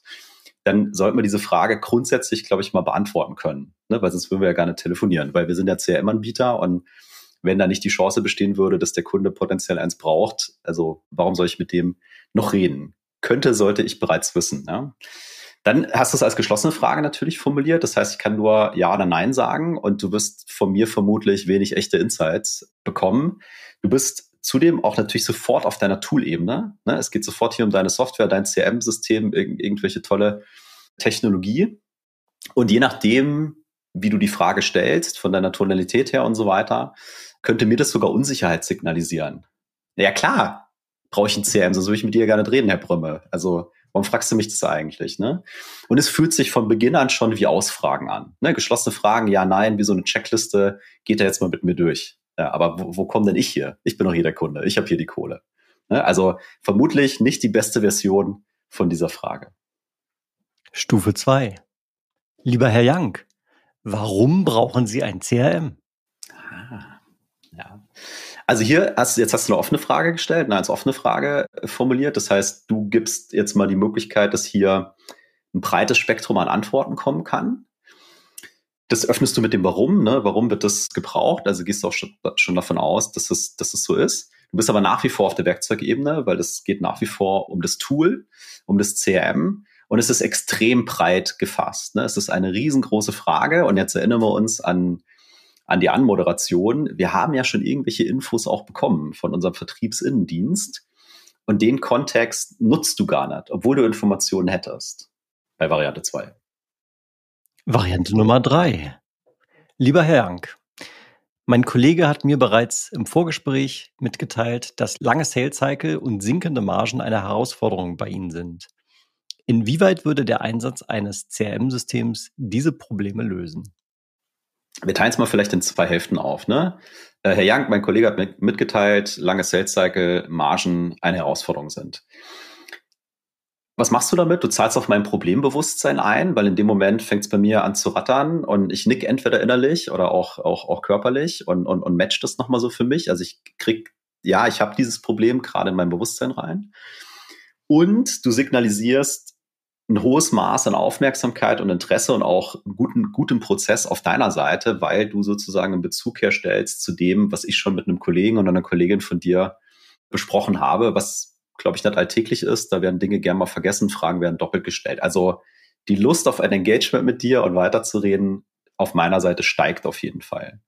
dann sollten wir diese Frage grundsätzlich, glaube ich, mal beantworten können, ne? weil sonst würden wir ja gar nicht telefonieren, weil wir sind ja CRM-Anbieter und wenn da nicht die Chance bestehen würde, dass der Kunde potenziell eins braucht, also warum soll ich mit dem noch reden? Könnte, sollte ich bereits wissen. Ja? Dann hast du es als geschlossene Frage natürlich formuliert. Das heißt, ich kann nur Ja oder Nein sagen und du wirst von mir vermutlich wenig echte Insights bekommen. Du bist zudem auch natürlich sofort auf deiner Tool-Ebene. Ne? Es geht sofort hier um deine Software, dein CRM-System, irg irgendwelche tolle Technologie. Und je nachdem, wie du die Frage stellst, von deiner Tonalität her und so weiter, könnte mir das sogar Unsicherheit signalisieren. Ja klar, brauche ich ein CRM, sonst würde ich mit dir gar nicht reden, Herr Brümme. Also Warum fragst du mich das eigentlich? Ne? Und es fühlt sich von Beginn an schon wie Ausfragen an. Ne? Geschlossene Fragen, ja, nein, wie so eine Checkliste, geht er jetzt mal mit mir durch. Ja, aber wo, wo komme denn ich hier? Ich bin doch hier der Kunde, ich habe hier die Kohle. Ne? Also vermutlich nicht die beste Version von dieser Frage. Stufe 2. Lieber Herr Young, warum brauchen Sie ein CRM? Ah, ja. Also hier hast du, jetzt hast du eine offene Frage gestellt, eine als offene Frage äh, formuliert. Das heißt, du gibst jetzt mal die Möglichkeit, dass hier ein breites Spektrum an Antworten kommen kann. Das öffnest du mit dem Warum, ne? Warum wird das gebraucht? Also gehst du auch schon, schon davon aus, dass es, dass es so ist. Du bist aber nach wie vor auf der Werkzeugebene, weil es geht nach wie vor um das Tool, um das CRM. Und es ist extrem breit gefasst. Ne? Es ist eine riesengroße Frage. Und jetzt erinnern wir uns an an die Anmoderation. Wir haben ja schon irgendwelche Infos auch bekommen von unserem Vertriebsinnendienst. Und den Kontext nutzt du gar nicht, obwohl du Informationen hättest. Bei Variante 2. Variante Nummer 3. Lieber Herr Young, mein Kollege hat mir bereits im Vorgespräch mitgeteilt, dass lange Sales Cycle und sinkende Margen eine Herausforderung bei Ihnen sind. Inwieweit würde der Einsatz eines CRM-Systems diese Probleme lösen? wir teilen es mal vielleicht in zwei Hälften auf. Ne? Äh, Herr Young, mein Kollege hat mitgeteilt, lange Sales Cycle, Margen eine Herausforderung sind. Was machst du damit? Du zahlst auf mein Problembewusstsein ein, weil in dem Moment fängt es bei mir an zu rattern und ich nick entweder innerlich oder auch, auch, auch körperlich und, und, und match das nochmal so für mich. Also ich krieg, ja, ich habe dieses Problem gerade in mein Bewusstsein rein. Und du signalisierst, ein hohes Maß an Aufmerksamkeit und Interesse und auch guten, gutem Prozess auf deiner Seite, weil du sozusagen einen Bezug herstellst zu dem, was ich schon mit einem Kollegen und einer Kollegin von dir besprochen habe, was, glaube ich, nicht alltäglich ist. Da werden Dinge gern mal vergessen, Fragen werden doppelt gestellt. Also die Lust auf ein Engagement mit dir und weiterzureden auf meiner Seite steigt auf jeden Fall.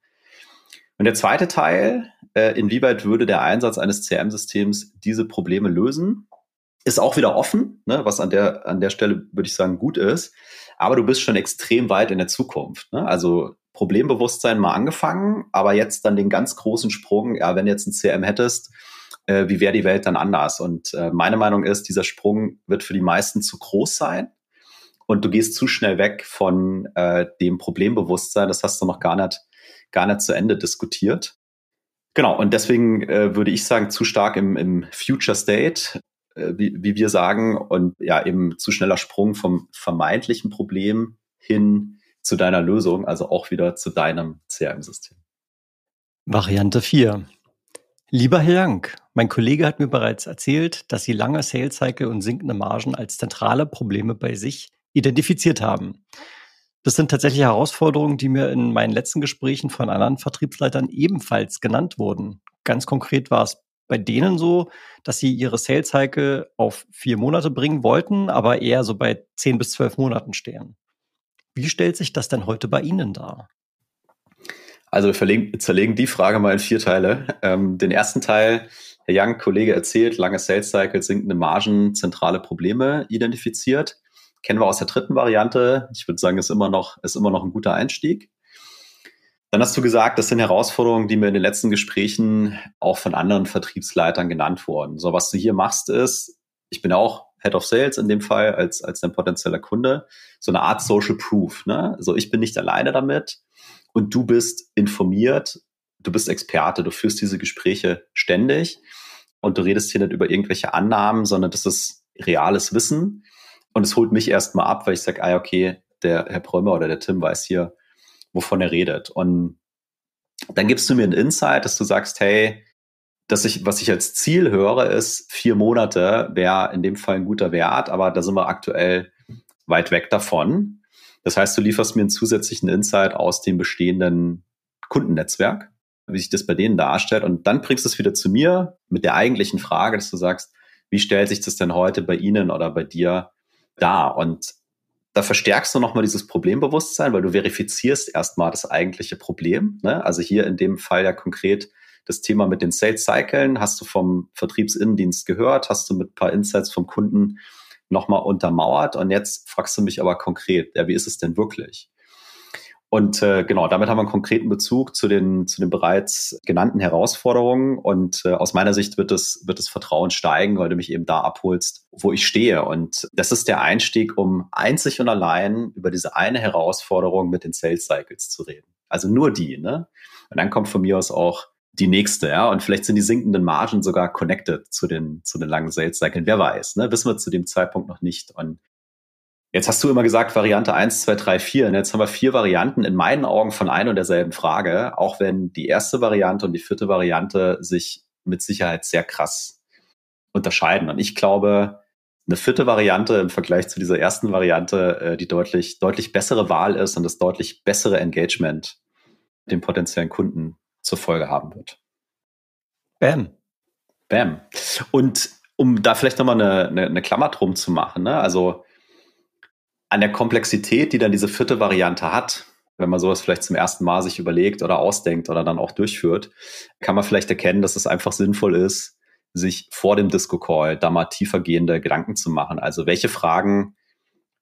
Und der zweite Teil, äh, inwieweit würde der Einsatz eines CRM-Systems diese Probleme lösen? ist auch wieder offen, ne, was an der, an der Stelle, würde ich sagen, gut ist. Aber du bist schon extrem weit in der Zukunft. Ne? Also Problembewusstsein mal angefangen, aber jetzt dann den ganz großen Sprung, ja, wenn du jetzt ein CRM hättest, äh, wie wäre die Welt dann anders? Und äh, meine Meinung ist, dieser Sprung wird für die meisten zu groß sein. Und du gehst zu schnell weg von äh, dem Problembewusstsein. Das hast du noch gar nicht, gar nicht zu Ende diskutiert. Genau, und deswegen äh, würde ich sagen, zu stark im, im Future State äh, wie, wie wir sagen, und ja, eben zu schneller Sprung vom vermeintlichen Problem hin zu deiner Lösung, also auch wieder zu deinem CRM-System. Variante 4. Lieber Herr Young, mein Kollege hat mir bereits erzählt, dass Sie lange Sales Cycle und sinkende Margen als zentrale Probleme bei sich identifiziert haben. Das sind tatsächlich Herausforderungen, die mir in meinen letzten Gesprächen von anderen Vertriebsleitern ebenfalls genannt wurden. Ganz konkret war es bei denen so, dass sie ihre Sales Cycle auf vier Monate bringen wollten, aber eher so bei zehn bis zwölf Monaten stehen. Wie stellt sich das denn heute bei Ihnen dar? Also wir zerlegen die Frage mal in vier Teile. Ähm, den ersten Teil, Herr Young, Kollege erzählt, lange Sales Cycle, sinkende Margen, zentrale Probleme identifiziert. Kennen wir aus der dritten Variante. Ich würde sagen, ist immer noch, ist immer noch ein guter Einstieg. Dann hast du gesagt, das sind Herausforderungen, die mir in den letzten Gesprächen auch von anderen Vertriebsleitern genannt wurden. So, was du hier machst, ist, ich bin auch Head of Sales in dem Fall als, als dein potenzieller Kunde, so eine Art Social Proof. Ne? So, ich bin nicht alleine damit und du bist informiert, du bist Experte, du führst diese Gespräche ständig und du redest hier nicht über irgendwelche Annahmen, sondern das ist reales Wissen. Und es holt mich erstmal ab, weil ich sage, ah, okay, der Herr Prömer oder der Tim weiß hier, wovon er redet. Und dann gibst du mir ein Insight, dass du sagst, hey, dass ich, was ich als Ziel höre, ist vier Monate wäre in dem Fall ein guter Wert, aber da sind wir aktuell weit weg davon. Das heißt, du lieferst mir einen zusätzlichen Insight aus dem bestehenden Kundennetzwerk, wie sich das bei denen darstellt. Und dann bringst du es wieder zu mir mit der eigentlichen Frage, dass du sagst, wie stellt sich das denn heute bei Ihnen oder bei dir dar? Und da verstärkst du nochmal dieses Problembewusstsein, weil du verifizierst erstmal das eigentliche Problem. Ne? Also hier in dem Fall ja konkret das Thema mit den Sales Cyclen hast du vom Vertriebsinnendienst gehört, hast du mit ein paar Insights vom Kunden nochmal untermauert und jetzt fragst du mich aber konkret, ja, wie ist es denn wirklich? Und äh, genau, damit haben wir einen konkreten Bezug zu den, zu den bereits genannten Herausforderungen. Und äh, aus meiner Sicht wird das, wird das Vertrauen steigen, weil du mich eben da abholst, wo ich stehe. Und das ist der Einstieg, um einzig und allein über diese eine Herausforderung mit den Sales Cycles zu reden. Also nur die, ne? Und dann kommt von mir aus auch die nächste, ja. Und vielleicht sind die sinkenden Margen sogar connected zu den, zu den langen Sales Cycles. Wer weiß, ne? Wissen wir zu dem Zeitpunkt noch nicht. Und Jetzt hast du immer gesagt, Variante 1, 2, 3, 4. Und jetzt haben wir vier Varianten in meinen Augen von ein und derselben Frage, auch wenn die erste Variante und die vierte Variante sich mit Sicherheit sehr krass unterscheiden. Und ich glaube, eine vierte Variante im Vergleich zu dieser ersten Variante äh, die deutlich, deutlich bessere Wahl ist und das deutlich bessere Engagement dem potenziellen Kunden zur Folge haben wird. Bam. Bam. Und um da vielleicht nochmal eine, eine, eine Klammer drum zu machen, ne? also an der Komplexität, die dann diese vierte Variante hat, wenn man sowas vielleicht zum ersten Mal sich überlegt oder ausdenkt oder dann auch durchführt, kann man vielleicht erkennen, dass es einfach sinnvoll ist, sich vor dem Disco-Call da mal tiefergehende Gedanken zu machen. Also welche Fragen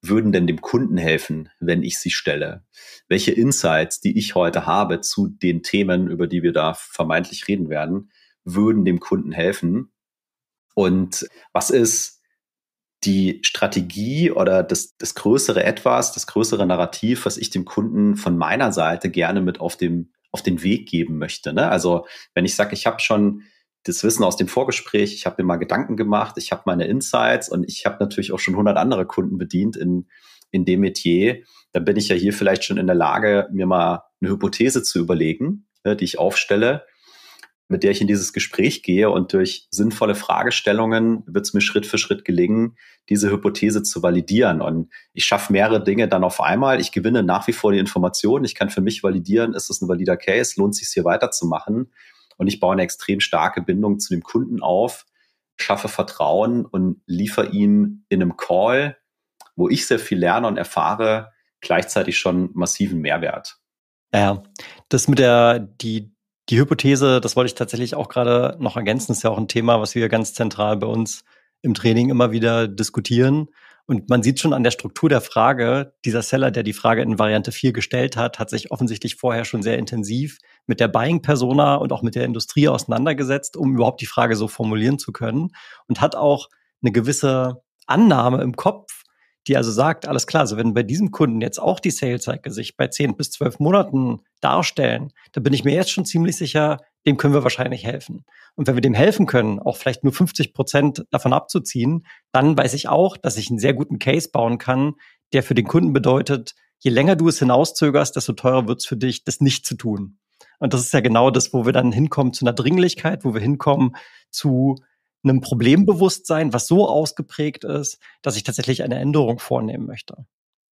würden denn dem Kunden helfen, wenn ich sie stelle? Welche Insights, die ich heute habe zu den Themen, über die wir da vermeintlich reden werden, würden dem Kunden helfen? Und was ist die Strategie oder das, das größere Etwas, das größere Narrativ, was ich dem Kunden von meiner Seite gerne mit auf, dem, auf den Weg geben möchte. Ne? Also wenn ich sage, ich habe schon das Wissen aus dem Vorgespräch, ich habe mir mal Gedanken gemacht, ich habe meine Insights und ich habe natürlich auch schon 100 andere Kunden bedient in, in dem Metier, dann bin ich ja hier vielleicht schon in der Lage, mir mal eine Hypothese zu überlegen, ne, die ich aufstelle mit der ich in dieses Gespräch gehe und durch sinnvolle Fragestellungen wird es mir Schritt für Schritt gelingen, diese Hypothese zu validieren. Und ich schaffe mehrere Dinge dann auf einmal. Ich gewinne nach wie vor die Informationen. Ich kann für mich validieren, ist es ein valider Case, lohnt sich hier weiterzumachen. Und ich baue eine extrem starke Bindung zu dem Kunden auf, schaffe Vertrauen und liefere ihm in einem Call, wo ich sehr viel lerne und erfahre, gleichzeitig schon massiven Mehrwert. Ja, das mit der, die, die Hypothese, das wollte ich tatsächlich auch gerade noch ergänzen, ist ja auch ein Thema, was wir ganz zentral bei uns im Training immer wieder diskutieren. Und man sieht schon an der Struktur der Frage, dieser Seller, der die Frage in Variante 4 gestellt hat, hat sich offensichtlich vorher schon sehr intensiv mit der Buying-Persona und auch mit der Industrie auseinandergesetzt, um überhaupt die Frage so formulieren zu können und hat auch eine gewisse Annahme im Kopf, die also sagt, alles klar, also wenn bei diesem Kunden jetzt auch die Sales Cycle sich bei 10 bis 12 Monaten darstellen, dann bin ich mir jetzt schon ziemlich sicher, dem können wir wahrscheinlich helfen. Und wenn wir dem helfen können, auch vielleicht nur 50 Prozent davon abzuziehen, dann weiß ich auch, dass ich einen sehr guten Case bauen kann, der für den Kunden bedeutet, je länger du es hinauszögerst, desto teurer wird es für dich, das nicht zu tun. Und das ist ja genau das, wo wir dann hinkommen zu einer Dringlichkeit, wo wir hinkommen zu einem Problembewusstsein, was so ausgeprägt ist, dass ich tatsächlich eine Änderung vornehmen möchte.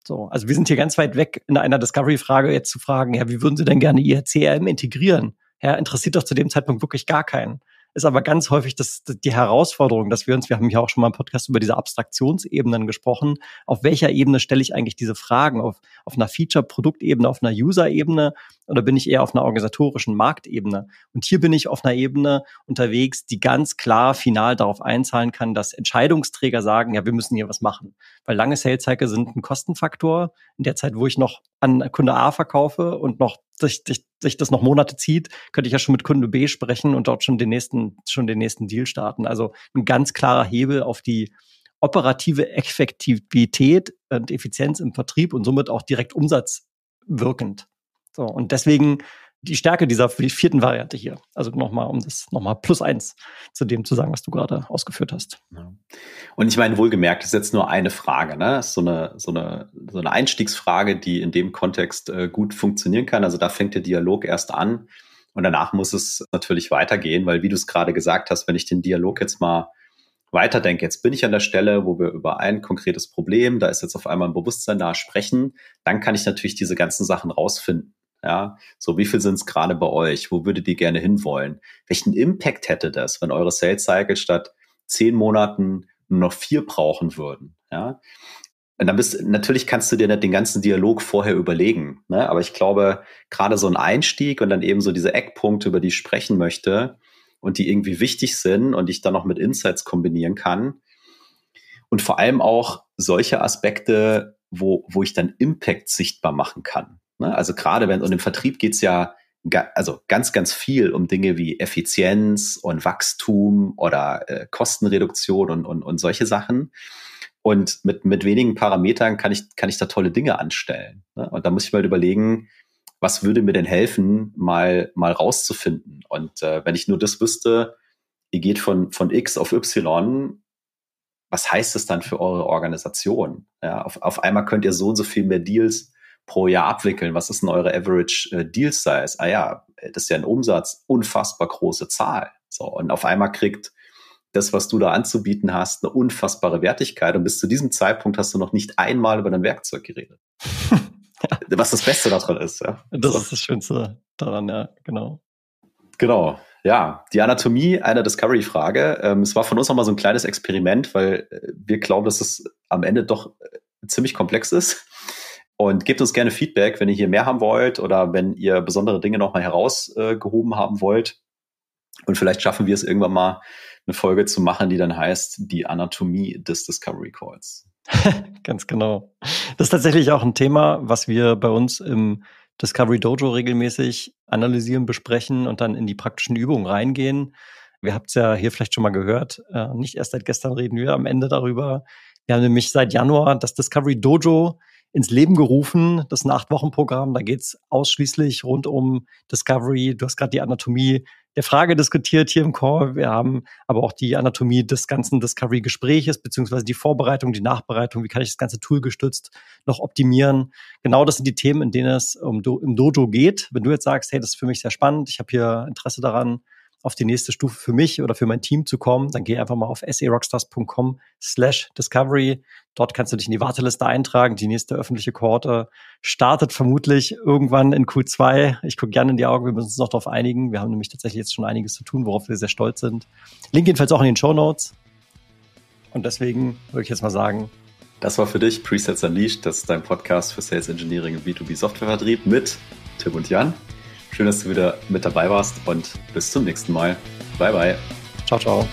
So, also wir sind hier ganz weit weg in einer Discovery-Frage jetzt zu fragen, ja, wie würden Sie denn gerne Ihr CRM integrieren? Ja, interessiert doch zu dem Zeitpunkt wirklich gar keinen. Ist aber ganz häufig das, die Herausforderung, dass wir uns, wir haben ja auch schon mal im Podcast über diese Abstraktionsebenen gesprochen, auf welcher Ebene stelle ich eigentlich diese Fragen? Auf, auf einer Feature-Produktebene, auf einer User-Ebene oder bin ich eher auf einer organisatorischen Marktebene? Und hier bin ich auf einer Ebene unterwegs, die ganz klar final darauf einzahlen kann, dass Entscheidungsträger sagen, ja, wir müssen hier was machen. Weil lange Sales Cycle sind ein Kostenfaktor. In der Zeit, wo ich noch an Kunde A verkaufe und noch sich, sich, sich das noch Monate zieht, könnte ich ja schon mit Kunde B sprechen und dort schon den nächsten, schon den nächsten Deal starten. Also ein ganz klarer Hebel auf die operative Effektivität und Effizienz im Vertrieb und somit auch direkt umsatzwirkend. So, und deswegen die Stärke dieser vierten Variante hier. Also nochmal, um das nochmal plus eins zu dem zu sagen, was du gerade ausgeführt hast. Und ich meine, wohlgemerkt, das ist jetzt nur eine Frage, ne? so eine, so eine, so eine Einstiegsfrage, die in dem Kontext äh, gut funktionieren kann. Also da fängt der Dialog erst an. Und danach muss es natürlich weitergehen, weil wie du es gerade gesagt hast, wenn ich den Dialog jetzt mal weiterdenke, jetzt bin ich an der Stelle, wo wir über ein konkretes Problem, da ist jetzt auf einmal ein Bewusstsein da, sprechen, dann kann ich natürlich diese ganzen Sachen rausfinden. Ja, so wie viel sind es gerade bei euch? Wo würdet ihr gerne hinwollen? Welchen Impact hätte das, wenn eure Sales Cycle statt zehn Monaten nur noch vier brauchen würden? Ja, und dann bist natürlich kannst du dir nicht den ganzen Dialog vorher überlegen. Ne? Aber ich glaube, gerade so ein Einstieg und dann eben so diese Eckpunkte, über die ich sprechen möchte und die irgendwie wichtig sind und ich dann noch mit Insights kombinieren kann. Und vor allem auch solche Aspekte, wo, wo ich dann Impact sichtbar machen kann. Ne? Also gerade wenn, und im Vertrieb geht's ja ga, also ganz, ganz viel um Dinge wie Effizienz und Wachstum oder äh, Kostenreduktion und, und, und solche Sachen. Und mit, mit wenigen Parametern kann ich, kann ich da tolle Dinge anstellen. Ne? Und da muss ich mal überlegen, was würde mir denn helfen, mal, mal rauszufinden? Und äh, wenn ich nur das wüsste, ihr geht von, von X auf Y, was heißt das dann für eure Organisation? Ja, auf, auf einmal könnt ihr so und so viel mehr Deals pro Jahr abwickeln? Was ist denn eure Average äh, Deal Size? Ah ja, das ist ja ein Umsatz, unfassbar große Zahl. So, und auf einmal kriegt das, was du da anzubieten hast, eine unfassbare Wertigkeit. Und bis zu diesem Zeitpunkt hast du noch nicht einmal über dein Werkzeug geredet. ja. Was das Beste daran ist, ja. Das so. ist das Schönste daran, ja, genau. Genau. Ja, die Anatomie einer Discovery-Frage. Ähm, es war von uns nochmal so ein kleines Experiment, weil äh, wir glauben, dass es am Ende doch äh, ziemlich komplex ist. Und gebt uns gerne Feedback, wenn ihr hier mehr haben wollt oder wenn ihr besondere Dinge nochmal herausgehoben äh, haben wollt. Und vielleicht schaffen wir es irgendwann mal, eine Folge zu machen, die dann heißt Die Anatomie des Discovery Calls. Ganz genau. Das ist tatsächlich auch ein Thema, was wir bei uns im Discovery Dojo regelmäßig analysieren, besprechen und dann in die praktischen Übungen reingehen. Wir habt es ja hier vielleicht schon mal gehört. Äh, nicht erst seit gestern reden wir am Ende darüber. Wir haben nämlich seit Januar das Discovery Dojo ins Leben gerufen, das Acht-Wochen-Programm. Da geht's ausschließlich rund um Discovery. Du hast gerade die Anatomie der Frage diskutiert hier im Call. Wir haben aber auch die Anatomie des ganzen Discovery-Gespräches, beziehungsweise die Vorbereitung, die Nachbereitung. Wie kann ich das ganze Tool gestützt noch optimieren? Genau das sind die Themen, in denen es um Do im Dojo geht. Wenn du jetzt sagst, hey, das ist für mich sehr spannend, ich habe hier Interesse daran, auf die nächste Stufe für mich oder für mein Team zu kommen, dann geh einfach mal auf serockstars.com slash discovery. Dort kannst du dich in die Warteliste eintragen. Die nächste öffentliche Kohorte startet vermutlich irgendwann in Q2. Ich gucke gerne in die Augen, wir müssen uns noch darauf einigen. Wir haben nämlich tatsächlich jetzt schon einiges zu tun, worauf wir sehr stolz sind. Link jedenfalls auch in den Show Notes. Und deswegen würde ich jetzt mal sagen, das war für dich Presets Unleashed. Das ist dein Podcast für Sales Engineering und B2B Softwarevertrieb mit Tim und Jan. Schön, dass du wieder mit dabei warst und bis zum nächsten Mal. Bye, bye. Ciao, ciao.